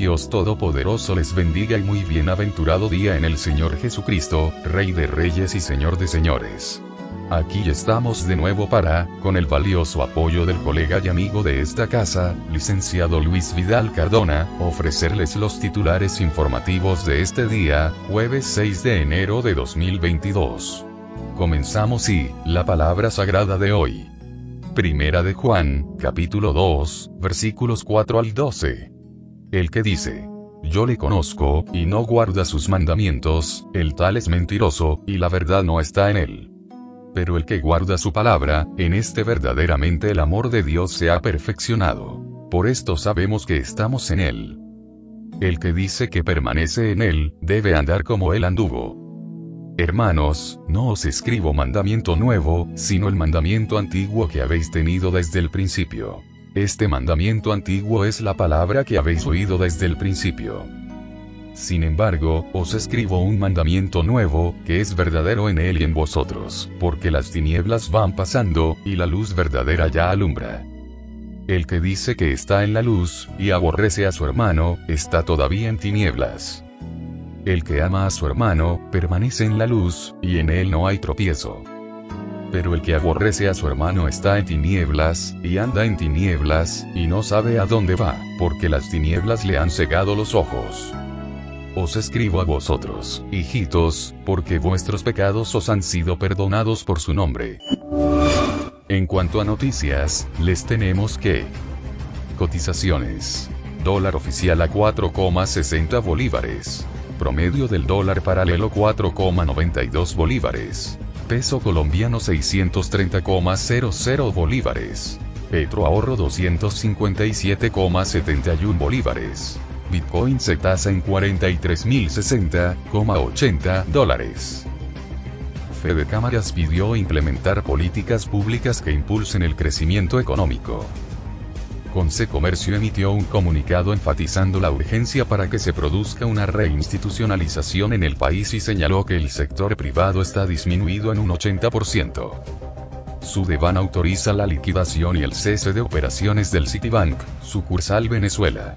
Dios Todopoderoso les bendiga y muy bienaventurado día en el Señor Jesucristo, Rey de Reyes y Señor de Señores. Aquí estamos de nuevo para, con el valioso apoyo del colega y amigo de esta casa, licenciado Luis Vidal Cardona, ofrecerles los titulares informativos de este día, jueves 6 de enero de 2022. Comenzamos y, la palabra sagrada de hoy. Primera de Juan, capítulo 2, versículos 4 al 12. El que dice, yo le conozco, y no guarda sus mandamientos, el tal es mentiroso, y la verdad no está en él. Pero el que guarda su palabra, en este verdaderamente el amor de Dios se ha perfeccionado. Por esto sabemos que estamos en él. El que dice que permanece en él, debe andar como él anduvo. Hermanos, no os escribo mandamiento nuevo, sino el mandamiento antiguo que habéis tenido desde el principio. Este mandamiento antiguo es la palabra que habéis oído desde el principio. Sin embargo, os escribo un mandamiento nuevo, que es verdadero en él y en vosotros, porque las tinieblas van pasando, y la luz verdadera ya alumbra. El que dice que está en la luz, y aborrece a su hermano, está todavía en tinieblas. El que ama a su hermano, permanece en la luz, y en él no hay tropiezo. Pero el que aborrece a su hermano está en tinieblas, y anda en tinieblas, y no sabe a dónde va, porque las tinieblas le han cegado los ojos. Os escribo a vosotros, hijitos, porque vuestros pecados os han sido perdonados por su nombre. En cuanto a noticias, les tenemos que... Cotizaciones. Dólar oficial a 4,60 bolívares. Promedio del dólar paralelo 4,92 bolívares. Peso colombiano 630,00 bolívares. Petro ahorro 257,71 bolívares. Bitcoin se tasa en 43.060,80 dólares. Fede Cámaras pidió implementar políticas públicas que impulsen el crecimiento económico. Conce Comercio emitió un comunicado enfatizando la urgencia para que se produzca una reinstitucionalización en el país y señaló que el sector privado está disminuido en un 80%. Sudeban autoriza la liquidación y el cese de operaciones del Citibank, sucursal Venezuela.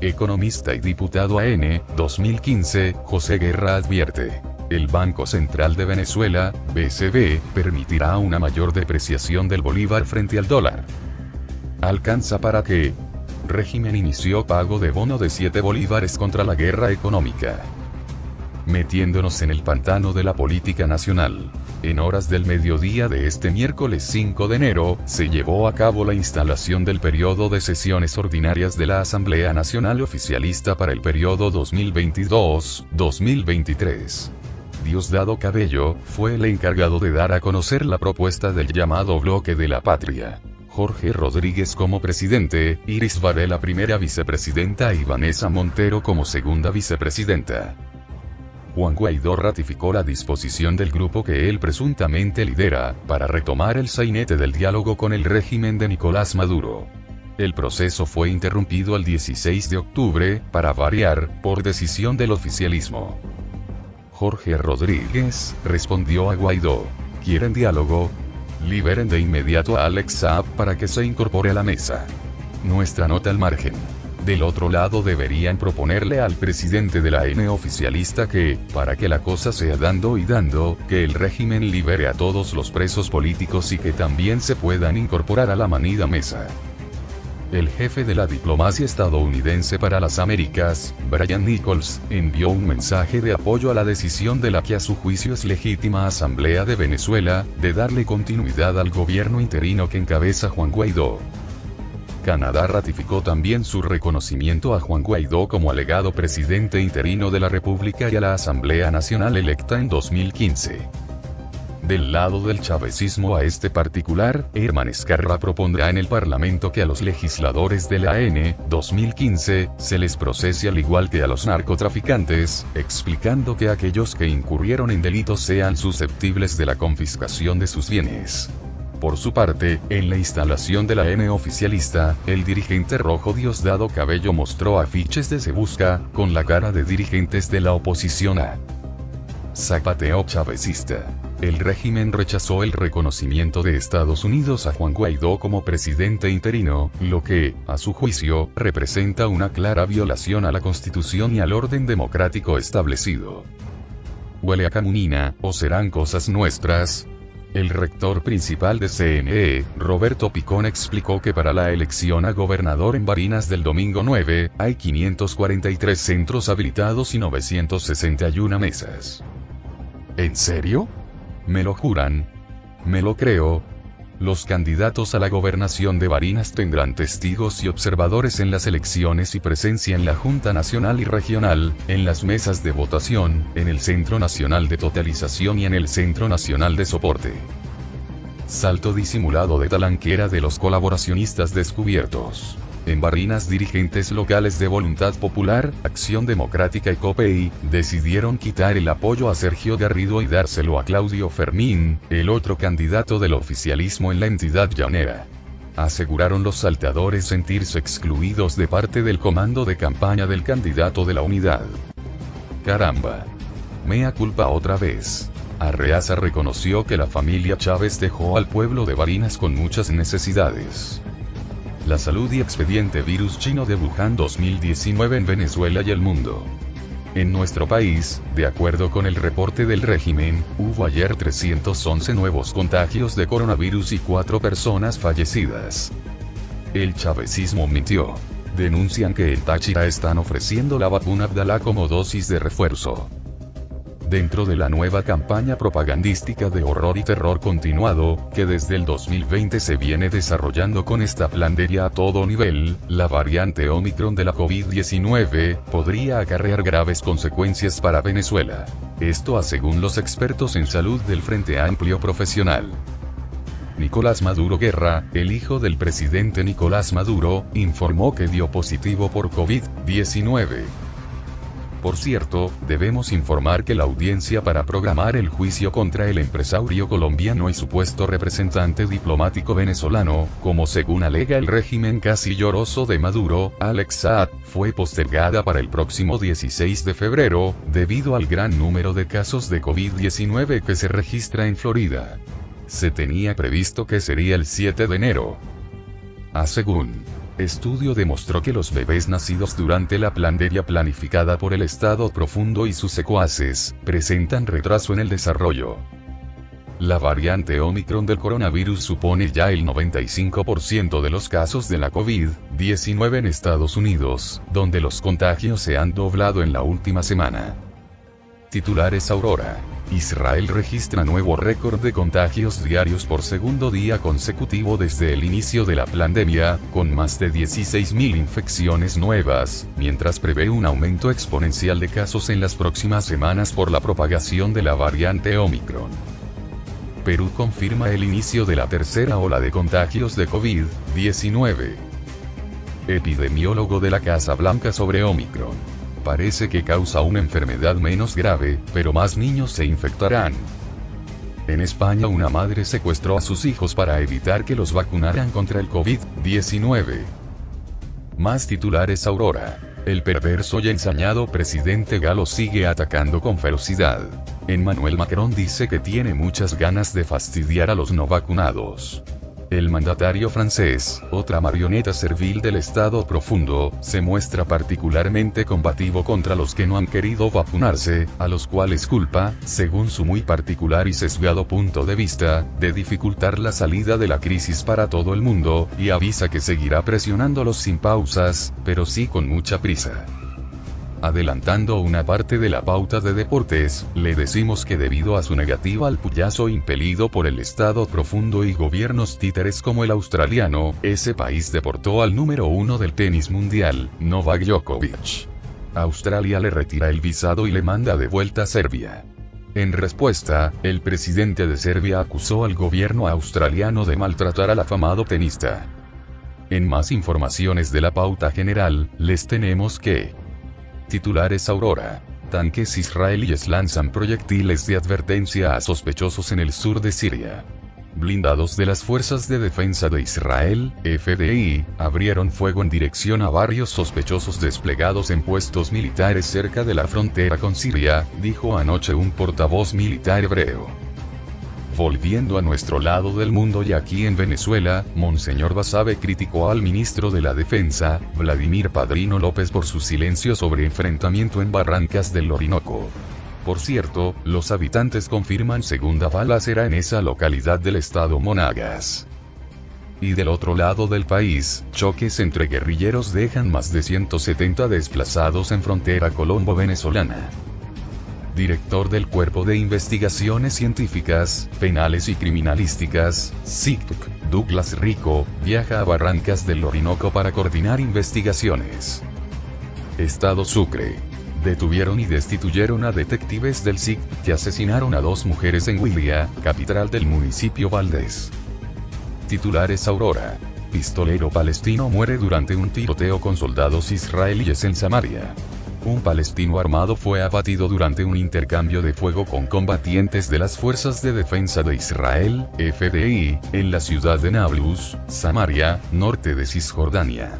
Economista y diputado AN, 2015, José Guerra advierte. El Banco Central de Venezuela, BCB, permitirá una mayor depreciación del bolívar frente al dólar alcanza para que régimen inició pago de bono de 7 bolívares contra la guerra económica. Metiéndonos en el pantano de la política nacional. En horas del mediodía de este miércoles 5 de enero, se llevó a cabo la instalación del periodo de sesiones ordinarias de la Asamblea Nacional Oficialista para el periodo 2022-2023. Diosdado Cabello, fue el encargado de dar a conocer la propuesta del llamado Bloque de la Patria. Jorge Rodríguez como presidente, Iris Varela primera vicepresidenta y Vanessa Montero como segunda vicepresidenta. Juan Guaidó ratificó la disposición del grupo que él presuntamente lidera, para retomar el sainete del diálogo con el régimen de Nicolás Maduro. El proceso fue interrumpido el 16 de octubre, para variar, por decisión del oficialismo. Jorge Rodríguez, respondió a Guaidó. ¿Quieren diálogo? Liberen de inmediato a Alex Saab para que se incorpore a la mesa. Nuestra nota al margen. Del otro lado deberían proponerle al presidente de la N oficialista que, para que la cosa sea dando y dando, que el régimen libere a todos los presos políticos y que también se puedan incorporar a la manida mesa. El jefe de la diplomacia estadounidense para las Américas, Brian Nichols, envió un mensaje de apoyo a la decisión de la que a su juicio es legítima Asamblea de Venezuela, de darle continuidad al gobierno interino que encabeza Juan Guaidó. Canadá ratificó también su reconocimiento a Juan Guaidó como alegado presidente interino de la República y a la Asamblea Nacional electa en 2015. Del lado del chavecismo a este particular, Herman Escarra propondrá en el Parlamento que a los legisladores de la AN, 2015, se les procese al igual que a los narcotraficantes, explicando que aquellos que incurrieron en delitos sean susceptibles de la confiscación de sus bienes. Por su parte, en la instalación de la N oficialista, el dirigente rojo Diosdado Cabello mostró afiches de Se Busca, con la cara de dirigentes de la oposición a Zapateo chavecista. El régimen rechazó el reconocimiento de Estados Unidos a Juan Guaidó como presidente interino, lo que, a su juicio, representa una clara violación a la Constitución y al orden democrático establecido. Huele a camunina, o serán cosas nuestras, el rector principal de CNE, Roberto Picón explicó que para la elección a gobernador en Barinas del domingo 9, hay 543 centros habilitados y 961 mesas. ¿En serio? ¿Me lo juran? ¿Me lo creo? Los candidatos a la gobernación de Barinas tendrán testigos y observadores en las elecciones y presencia en la Junta Nacional y Regional, en las mesas de votación, en el Centro Nacional de Totalización y en el Centro Nacional de Soporte. Salto disimulado de talanquera de los colaboracionistas descubiertos. En Barinas dirigentes locales de Voluntad Popular, Acción Democrática y COPEI, decidieron quitar el apoyo a Sergio Garrido y dárselo a Claudio Fermín, el otro candidato del oficialismo en la entidad llanera. Aseguraron los salteadores sentirse excluidos de parte del comando de campaña del candidato de la unidad. Caramba. Mea culpa otra vez. Arreaza reconoció que la familia Chávez dejó al pueblo de Barinas con muchas necesidades. La salud y expediente virus chino de Wuhan 2019 en Venezuela y el mundo. En nuestro país, de acuerdo con el reporte del régimen, hubo ayer 311 nuevos contagios de coronavirus y 4 personas fallecidas. El chavecismo mintió. Denuncian que en Táchira están ofreciendo la vacuna Abdala como dosis de refuerzo dentro de la nueva campaña propagandística de horror y terror continuado, que desde el 2020 se viene desarrollando con esta plandería a todo nivel, la variante Omicron de la COVID-19, podría acarrear graves consecuencias para Venezuela. Esto según los expertos en salud del Frente Amplio Profesional. Nicolás Maduro Guerra, el hijo del presidente Nicolás Maduro, informó que dio positivo por COVID-19. Por cierto, debemos informar que la audiencia para programar el juicio contra el empresario colombiano y supuesto representante diplomático venezolano, como según alega el régimen casi lloroso de Maduro, Alex Saad, fue postergada para el próximo 16 de febrero, debido al gran número de casos de COVID-19 que se registra en Florida. Se tenía previsto que sería el 7 de enero. A según Estudio demostró que los bebés nacidos durante la planderia planificada por el Estado profundo y sus secuaces, presentan retraso en el desarrollo. La variante Omicron del coronavirus supone ya el 95% de los casos de la COVID-19 en Estados Unidos, donde los contagios se han doblado en la última semana. Titulares Aurora. Israel registra nuevo récord de contagios diarios por segundo día consecutivo desde el inicio de la pandemia, con más de 16.000 infecciones nuevas, mientras prevé un aumento exponencial de casos en las próximas semanas por la propagación de la variante Omicron. Perú confirma el inicio de la tercera ola de contagios de COVID-19. Epidemiólogo de la Casa Blanca sobre Omicron parece que causa una enfermedad menos grave, pero más niños se infectarán. En España una madre secuestró a sus hijos para evitar que los vacunaran contra el COVID-19. Más titulares Aurora. El perverso y ensañado presidente galo sigue atacando con ferocidad. Emmanuel Macron dice que tiene muchas ganas de fastidiar a los no vacunados. El mandatario francés, otra marioneta servil del Estado profundo, se muestra particularmente combativo contra los que no han querido vacunarse, a los cuales culpa, según su muy particular y sesgado punto de vista, de dificultar la salida de la crisis para todo el mundo, y avisa que seguirá presionándolos sin pausas, pero sí con mucha prisa. Adelantando una parte de la pauta de deportes, le decimos que debido a su negativa al puyazo impelido por el Estado profundo y gobiernos títeres como el australiano, ese país deportó al número uno del tenis mundial, Novak Djokovic. Australia le retira el visado y le manda de vuelta a Serbia. En respuesta, el presidente de Serbia acusó al gobierno australiano de maltratar al afamado tenista. En más informaciones de la pauta general, les tenemos que... Titulares Aurora. Tanques israelíes lanzan proyectiles de advertencia a sospechosos en el sur de Siria. Blindados de las Fuerzas de Defensa de Israel, FDI, abrieron fuego en dirección a varios sospechosos desplegados en puestos militares cerca de la frontera con Siria, dijo anoche un portavoz militar hebreo. Volviendo a nuestro lado del mundo y aquí en Venezuela, Monseñor Basabe criticó al ministro de la Defensa, Vladimir Padrino López por su silencio sobre enfrentamiento en Barrancas del Orinoco. Por cierto, los habitantes confirman segunda balacera en esa localidad del estado Monagas. Y del otro lado del país, choques entre guerrilleros dejan más de 170 desplazados en frontera colombo-venezolana. Director del Cuerpo de Investigaciones Científicas, Penales y Criminalísticas, CICTUC, Douglas Rico, viaja a Barrancas del Orinoco para coordinar investigaciones. Estado Sucre detuvieron y destituyeron a detectives del SIC, que asesinaron a dos mujeres en Huilia, capital del municipio Valdés. Titulares Aurora. Pistolero palestino muere durante un tiroteo con soldados israelíes en Samaria. Un palestino armado fue abatido durante un intercambio de fuego con combatientes de las Fuerzas de Defensa de Israel, FDI, en la ciudad de Nablus, Samaria, norte de Cisjordania.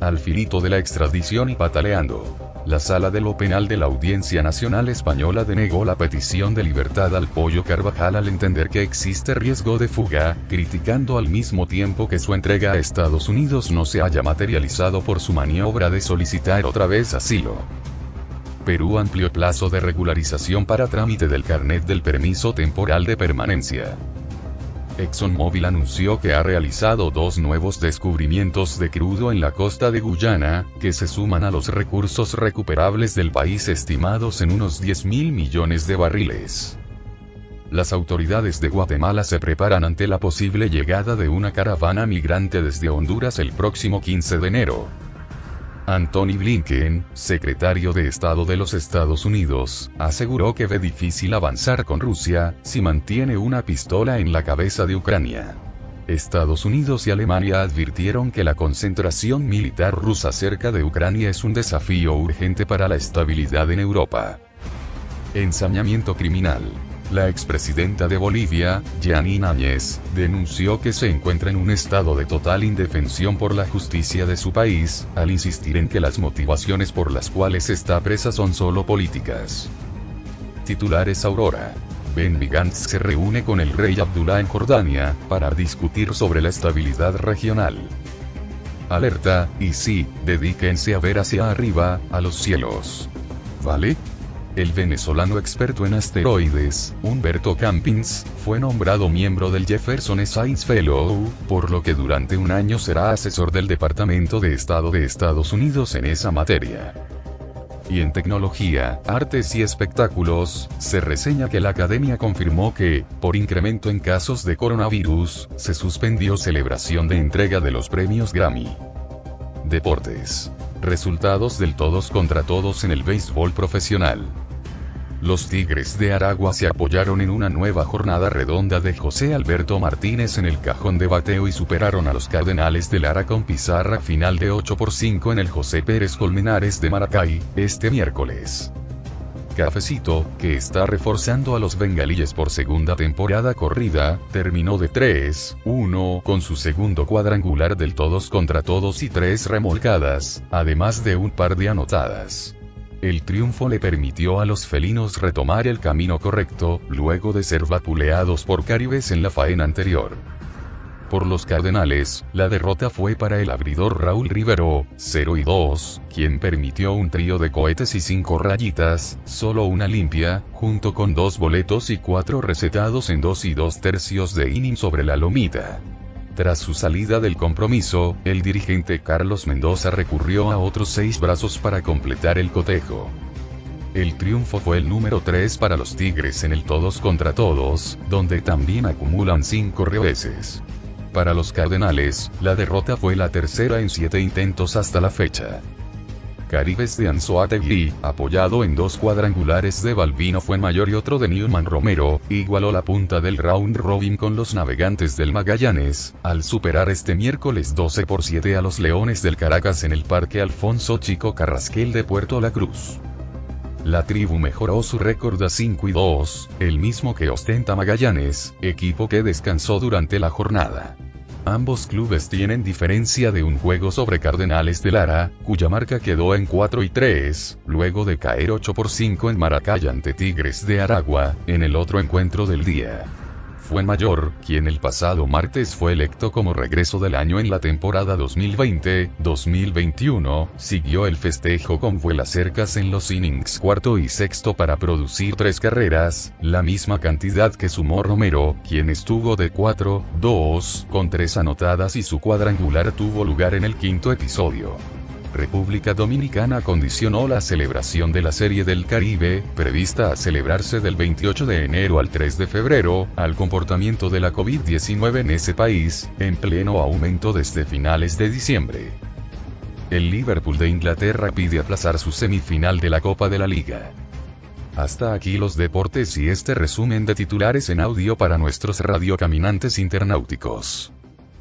Al finito de la extradición y pataleando la sala de lo penal de la Audiencia Nacional Española denegó la petición de libertad al Pollo Carvajal al entender que existe riesgo de fuga, criticando al mismo tiempo que su entrega a Estados Unidos no se haya materializado por su maniobra de solicitar otra vez asilo. Perú amplió plazo de regularización para trámite del carnet del permiso temporal de permanencia. ExxonMobil anunció que ha realizado dos nuevos descubrimientos de crudo en la costa de Guyana, que se suman a los recursos recuperables del país estimados en unos 10 mil millones de barriles. Las autoridades de Guatemala se preparan ante la posible llegada de una caravana migrante desde Honduras el próximo 15 de enero. Anthony Blinken, secretario de Estado de los Estados Unidos, aseguró que ve difícil avanzar con Rusia, si mantiene una pistola en la cabeza de Ucrania. Estados Unidos y Alemania advirtieron que la concentración militar rusa cerca de Ucrania es un desafío urgente para la estabilidad en Europa. Ensañamiento criminal. La expresidenta de Bolivia, Janine Áñez, denunció que se encuentra en un estado de total indefensión por la justicia de su país, al insistir en que las motivaciones por las cuales está presa son solo políticas. Titulares Aurora. Ben Gantz se reúne con el rey Abdullah en Jordania, para discutir sobre la estabilidad regional. Alerta, y sí, dedíquense a ver hacia arriba, a los cielos. ¿Vale? El venezolano experto en asteroides, Humberto Campins, fue nombrado miembro del Jefferson Science Fellow, por lo que durante un año será asesor del Departamento de Estado de Estados Unidos en esa materia. Y en tecnología, artes y espectáculos, se reseña que la academia confirmó que, por incremento en casos de coronavirus, se suspendió celebración de entrega de los premios Grammy. Deportes. Resultados del todos contra todos en el béisbol profesional. Los Tigres de Aragua se apoyaron en una nueva jornada redonda de José Alberto Martínez en el cajón de bateo y superaron a los Cardenales de Lara con pizarra final de 8 por 5 en el José Pérez Colmenares de Maracay, este miércoles. Cafecito, que está reforzando a los bengalíes por segunda temporada corrida, terminó de 3-1 con su segundo cuadrangular del todos contra todos y tres remolcadas, además de un par de anotadas. El triunfo le permitió a los felinos retomar el camino correcto, luego de ser vapuleados por Caribes en la faena anterior. Por los Cardenales, la derrota fue para el abridor Raúl Rivero, 0 y 2, quien permitió un trío de cohetes y cinco rayitas, solo una limpia, junto con dos boletos y cuatro recetados en dos y dos tercios de inning sobre la lomita. Tras su salida del compromiso, el dirigente Carlos Mendoza recurrió a otros seis brazos para completar el cotejo. El triunfo fue el número 3 para los Tigres en el todos contra todos, donde también acumulan 5 reveses. Para los Cardenales, la derrota fue la tercera en siete intentos hasta la fecha. Caribes de Anzoátegui, apoyado en dos cuadrangulares de Balbino Fuenmayor y otro de Newman Romero, igualó la punta del round robin con los navegantes del Magallanes, al superar este miércoles 12 por 7 a los Leones del Caracas en el Parque Alfonso Chico Carrasquel de Puerto La Cruz. La tribu mejoró su récord a 5 y 2, el mismo que ostenta Magallanes, equipo que descansó durante la jornada. Ambos clubes tienen diferencia de un juego sobre Cardenales de Lara, cuya marca quedó en 4 y 3, luego de caer 8 por 5 en Maracay ante Tigres de Aragua, en el otro encuentro del día. Fuenmayor, quien el pasado martes fue electo como regreso del año en la temporada 2020-2021, siguió el festejo con vuelas cercas en los innings cuarto y sexto para producir tres carreras, la misma cantidad que sumó Romero, quien estuvo de 4-2, con tres anotadas y su cuadrangular tuvo lugar en el quinto episodio. República Dominicana condicionó la celebración de la Serie del Caribe, prevista a celebrarse del 28 de enero al 3 de febrero, al comportamiento de la COVID-19 en ese país, en pleno aumento desde finales de diciembre. El Liverpool de Inglaterra pide aplazar su semifinal de la Copa de la Liga. Hasta aquí los deportes y este resumen de titulares en audio para nuestros radiocaminantes internauticos.